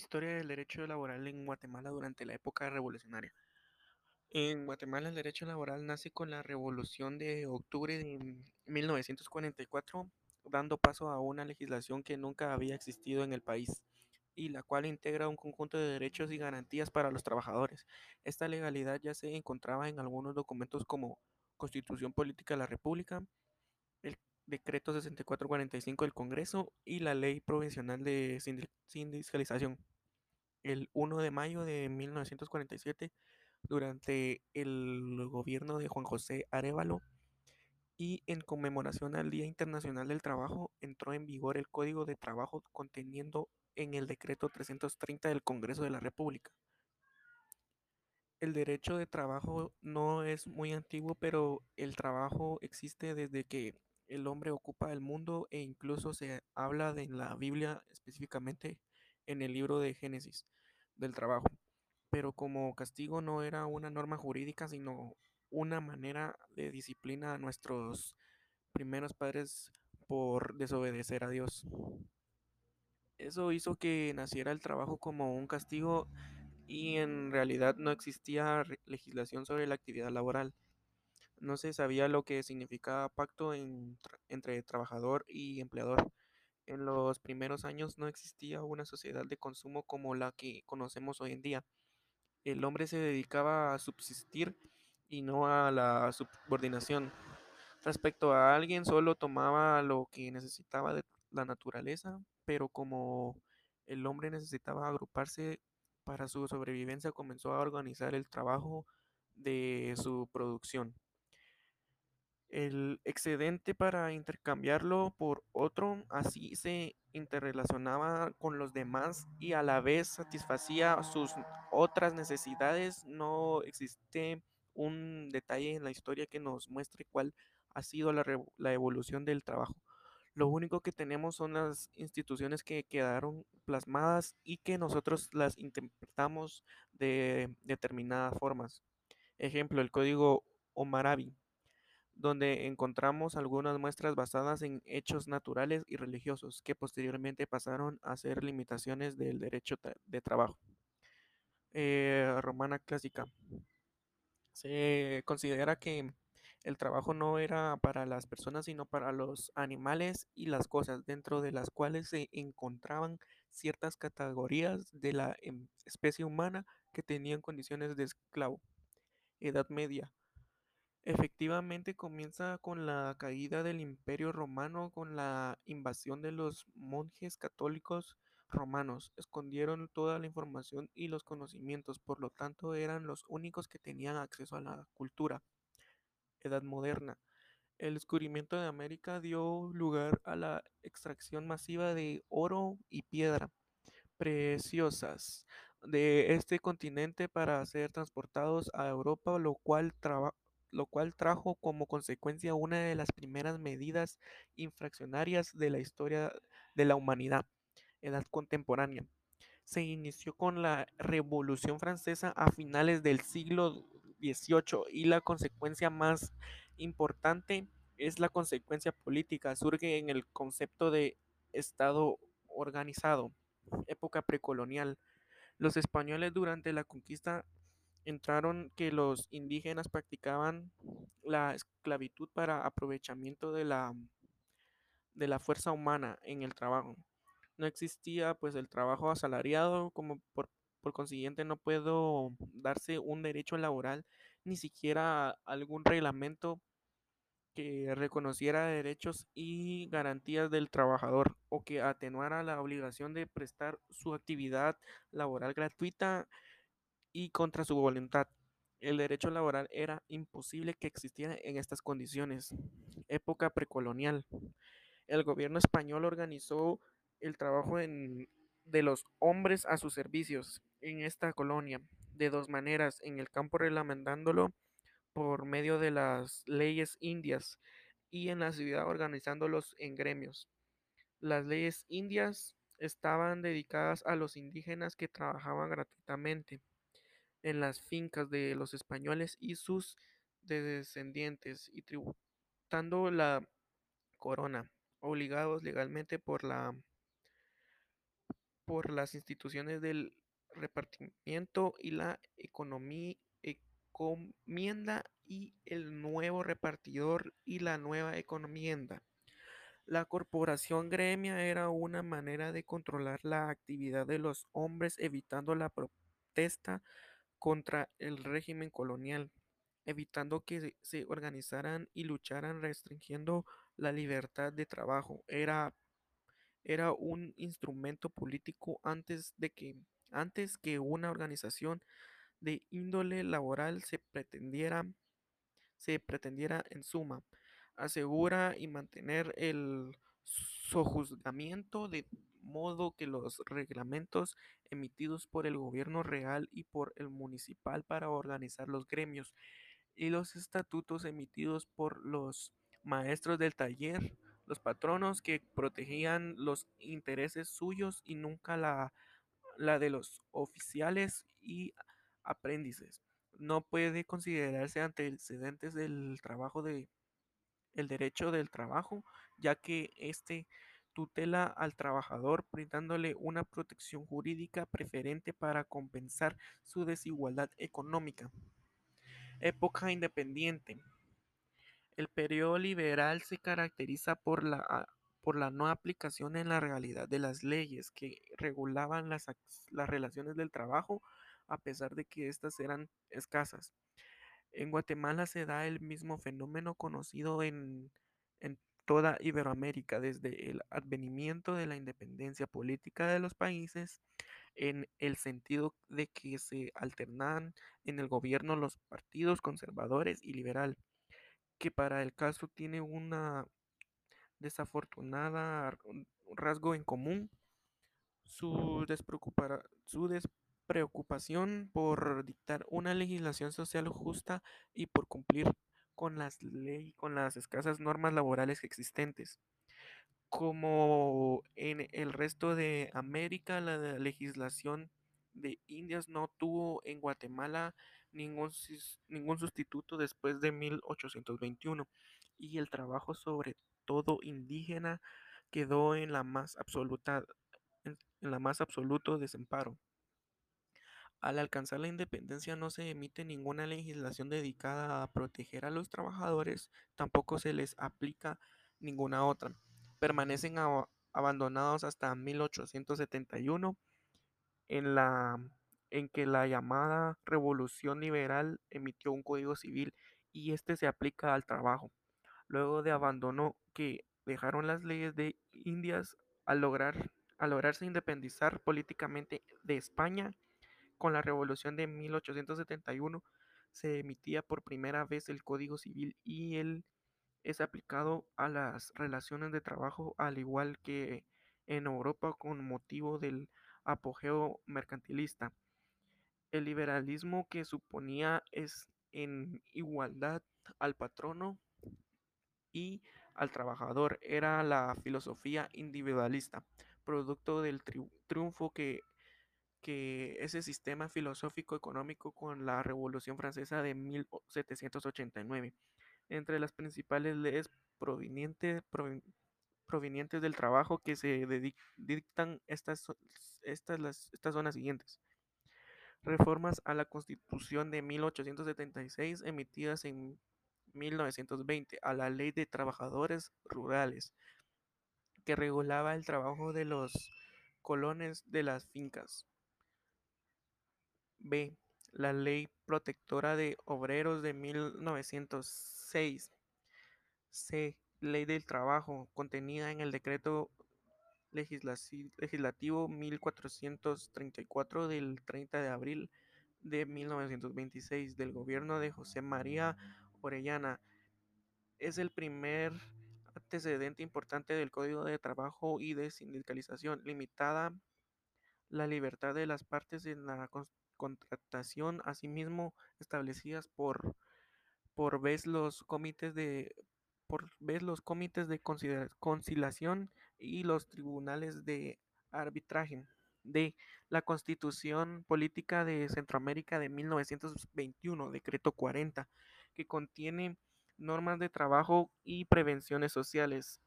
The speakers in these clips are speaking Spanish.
Historia del derecho laboral en Guatemala durante la época revolucionaria. En Guatemala el derecho laboral nace con la Revolución de Octubre de 1944, dando paso a una legislación que nunca había existido en el país y la cual integra un conjunto de derechos y garantías para los trabajadores. Esta legalidad ya se encontraba en algunos documentos como Constitución Política de la República, el Decreto 6445 del Congreso y la Ley Provisional de Sindicalización. El 1 de mayo de 1947, durante el gobierno de Juan José Arevalo y en conmemoración al Día Internacional del Trabajo, entró en vigor el Código de Trabajo conteniendo en el Decreto 330 del Congreso de la República. El derecho de trabajo no es muy antiguo, pero el trabajo existe desde que el hombre ocupa el mundo e incluso se habla de en la Biblia específicamente en el libro de Génesis del trabajo. Pero como castigo no era una norma jurídica, sino una manera de disciplina a nuestros primeros padres por desobedecer a Dios. Eso hizo que naciera el trabajo como un castigo y en realidad no existía legislación sobre la actividad laboral. No se sabía lo que significaba pacto en, entre trabajador y empleador. En los primeros años no existía una sociedad de consumo como la que conocemos hoy en día. El hombre se dedicaba a subsistir y no a la subordinación. Respecto a alguien, solo tomaba lo que necesitaba de la naturaleza, pero como el hombre necesitaba agruparse para su sobrevivencia, comenzó a organizar el trabajo de su producción. El excedente para intercambiarlo por otro, así se interrelacionaba con los demás y a la vez satisfacía sus otras necesidades. No existe un detalle en la historia que nos muestre cuál ha sido la, la evolución del trabajo. Lo único que tenemos son las instituciones que quedaron plasmadas y que nosotros las interpretamos de determinadas formas. Ejemplo, el código Omarabi, donde encontramos algunas muestras basadas en hechos naturales y religiosos que posteriormente pasaron a ser limitaciones del derecho de trabajo. Eh, romana clásica. Se considera que el trabajo no era para las personas, sino para los animales y las cosas, dentro de las cuales se encontraban ciertas categorías de la em, especie humana que tenían condiciones de esclavo. Edad Media. Efectivamente comienza con la caída del Imperio Romano, con la invasión de los monjes católicos romanos. Escondieron toda la información y los conocimientos, por lo tanto eran los únicos que tenían acceso a la cultura. Edad Moderna. El descubrimiento de América dio lugar a la extracción masiva de oro y piedra preciosas de este continente para ser transportados a Europa, lo cual, lo cual trajo como consecuencia una de las primeras medidas infraccionarias de la historia de la humanidad, edad contemporánea. Se inició con la Revolución Francesa a finales del siglo XVIII y la consecuencia más importante es la consecuencia política. Surge en el concepto de Estado organizado, época precolonial. Los españoles durante la conquista entraron que los indígenas practicaban la esclavitud para aprovechamiento de la, de la fuerza humana en el trabajo. No existía pues el trabajo asalariado, como por, por consiguiente no puedo darse un derecho laboral, ni siquiera algún reglamento que reconociera derechos y garantías del trabajador o que atenuara la obligación de prestar su actividad laboral gratuita y contra su voluntad. El derecho laboral era imposible que existiera en estas condiciones. Época precolonial. El gobierno español organizó el trabajo de los hombres a sus servicios en esta colonia de dos maneras, en el campo reglamentándolo por medio de las leyes indias y en la ciudad organizándolos en gremios. Las leyes indias estaban dedicadas a los indígenas que trabajaban gratuitamente en las fincas de los españoles y sus descendientes y tributando la corona, obligados legalmente por la por las instituciones del repartimiento y la economía, encomienda y el nuevo repartidor y la nueva encomienda. La corporación gremia era una manera de controlar la actividad de los hombres evitando la protesta contra el régimen colonial, evitando que se organizaran y lucharan restringiendo la libertad de trabajo. Era, era un instrumento político antes de que antes que una organización de índole laboral se pretendiera se pretendiera en suma asegura y mantener el sojuzgamiento de modo que los reglamentos emitidos por el gobierno real y por el municipal para organizar los gremios y los estatutos emitidos por los maestros del taller, los patronos que protegían los intereses suyos y nunca la, la de los oficiales y aprendices. No puede considerarse antecedentes del trabajo de el derecho del trabajo, ya que éste tutela al trabajador brindándole una protección jurídica preferente para compensar su desigualdad económica. Época independiente. El periodo liberal se caracteriza por la, ah, por la no aplicación en la realidad de las leyes que regulaban las, las relaciones del trabajo a pesar de que éstas eran escasas. En Guatemala se da el mismo fenómeno conocido en, en toda Iberoamérica desde el advenimiento de la independencia política de los países en el sentido de que se alternan en el gobierno los partidos conservadores y liberal, que para el caso tiene una desafortunada rasgo en común, su, su despreocupación por dictar una legislación social justa y por cumplir con las leyes, con las escasas normas laborales existentes. Como en el resto de América, la legislación de Indias no tuvo en Guatemala ningún, ningún sustituto después de 1821 y el trabajo sobre todo indígena quedó en la más absoluta en, en la más absoluto desamparo. Al alcanzar la independencia no se emite ninguna legislación dedicada a proteger a los trabajadores, tampoco se les aplica ninguna otra. Permanecen abandonados hasta 1871, en, la, en que la llamada Revolución Liberal emitió un código civil y este se aplica al trabajo. Luego de abandono que dejaron las leyes de Indias al, lograr, al lograrse independizar políticamente de España, con la Revolución de 1871 se emitía por primera vez el Código Civil y él es aplicado a las relaciones de trabajo al igual que en Europa con motivo del apogeo mercantilista. El liberalismo que suponía es en igualdad al patrono y al trabajador era la filosofía individualista, producto del triunfo que que ese sistema filosófico económico con la Revolución Francesa de 1789. Entre las principales leyes provenientes, provenientes del trabajo que se dictan estas, estas, las, estas son las siguientes. Reformas a la Constitución de 1876 emitidas en 1920, a la Ley de Trabajadores Rurales, que regulaba el trabajo de los colones de las fincas. B. La Ley Protectora de Obreros de 1906. C. Ley del Trabajo, contenida en el Decreto Legislativo 1434 del 30 de abril de 1926 del gobierno de José María Orellana. Es el primer antecedente importante del Código de Trabajo y de Sindicalización, limitada la libertad de las partes en la contratación, asimismo establecidas por, por vez los comités de por vez los comités de conciliación y los tribunales de arbitraje de la Constitución Política de Centroamérica de 1921, decreto 40, que contiene normas de trabajo y prevenciones sociales.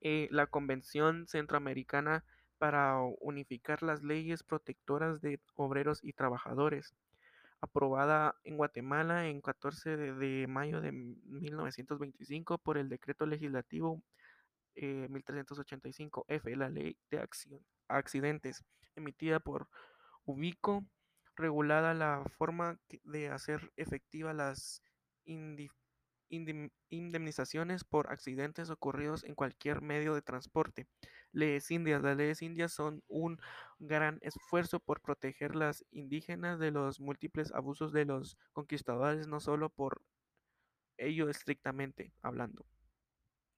Eh, la Convención Centroamericana para unificar las leyes protectoras de obreros y trabajadores, aprobada en Guatemala en 14 de, de mayo de 1925 por el Decreto Legislativo eh, 1385F, la Ley de Acci- Accidentes, emitida por Ubico, regulada la forma de hacer efectiva las indemnizaciones por accidentes ocurridos en cualquier medio de transporte. Leyes indias. Las leyes indias son un gran esfuerzo por proteger las indígenas de los múltiples abusos de los conquistadores, no solo por ello estrictamente hablando.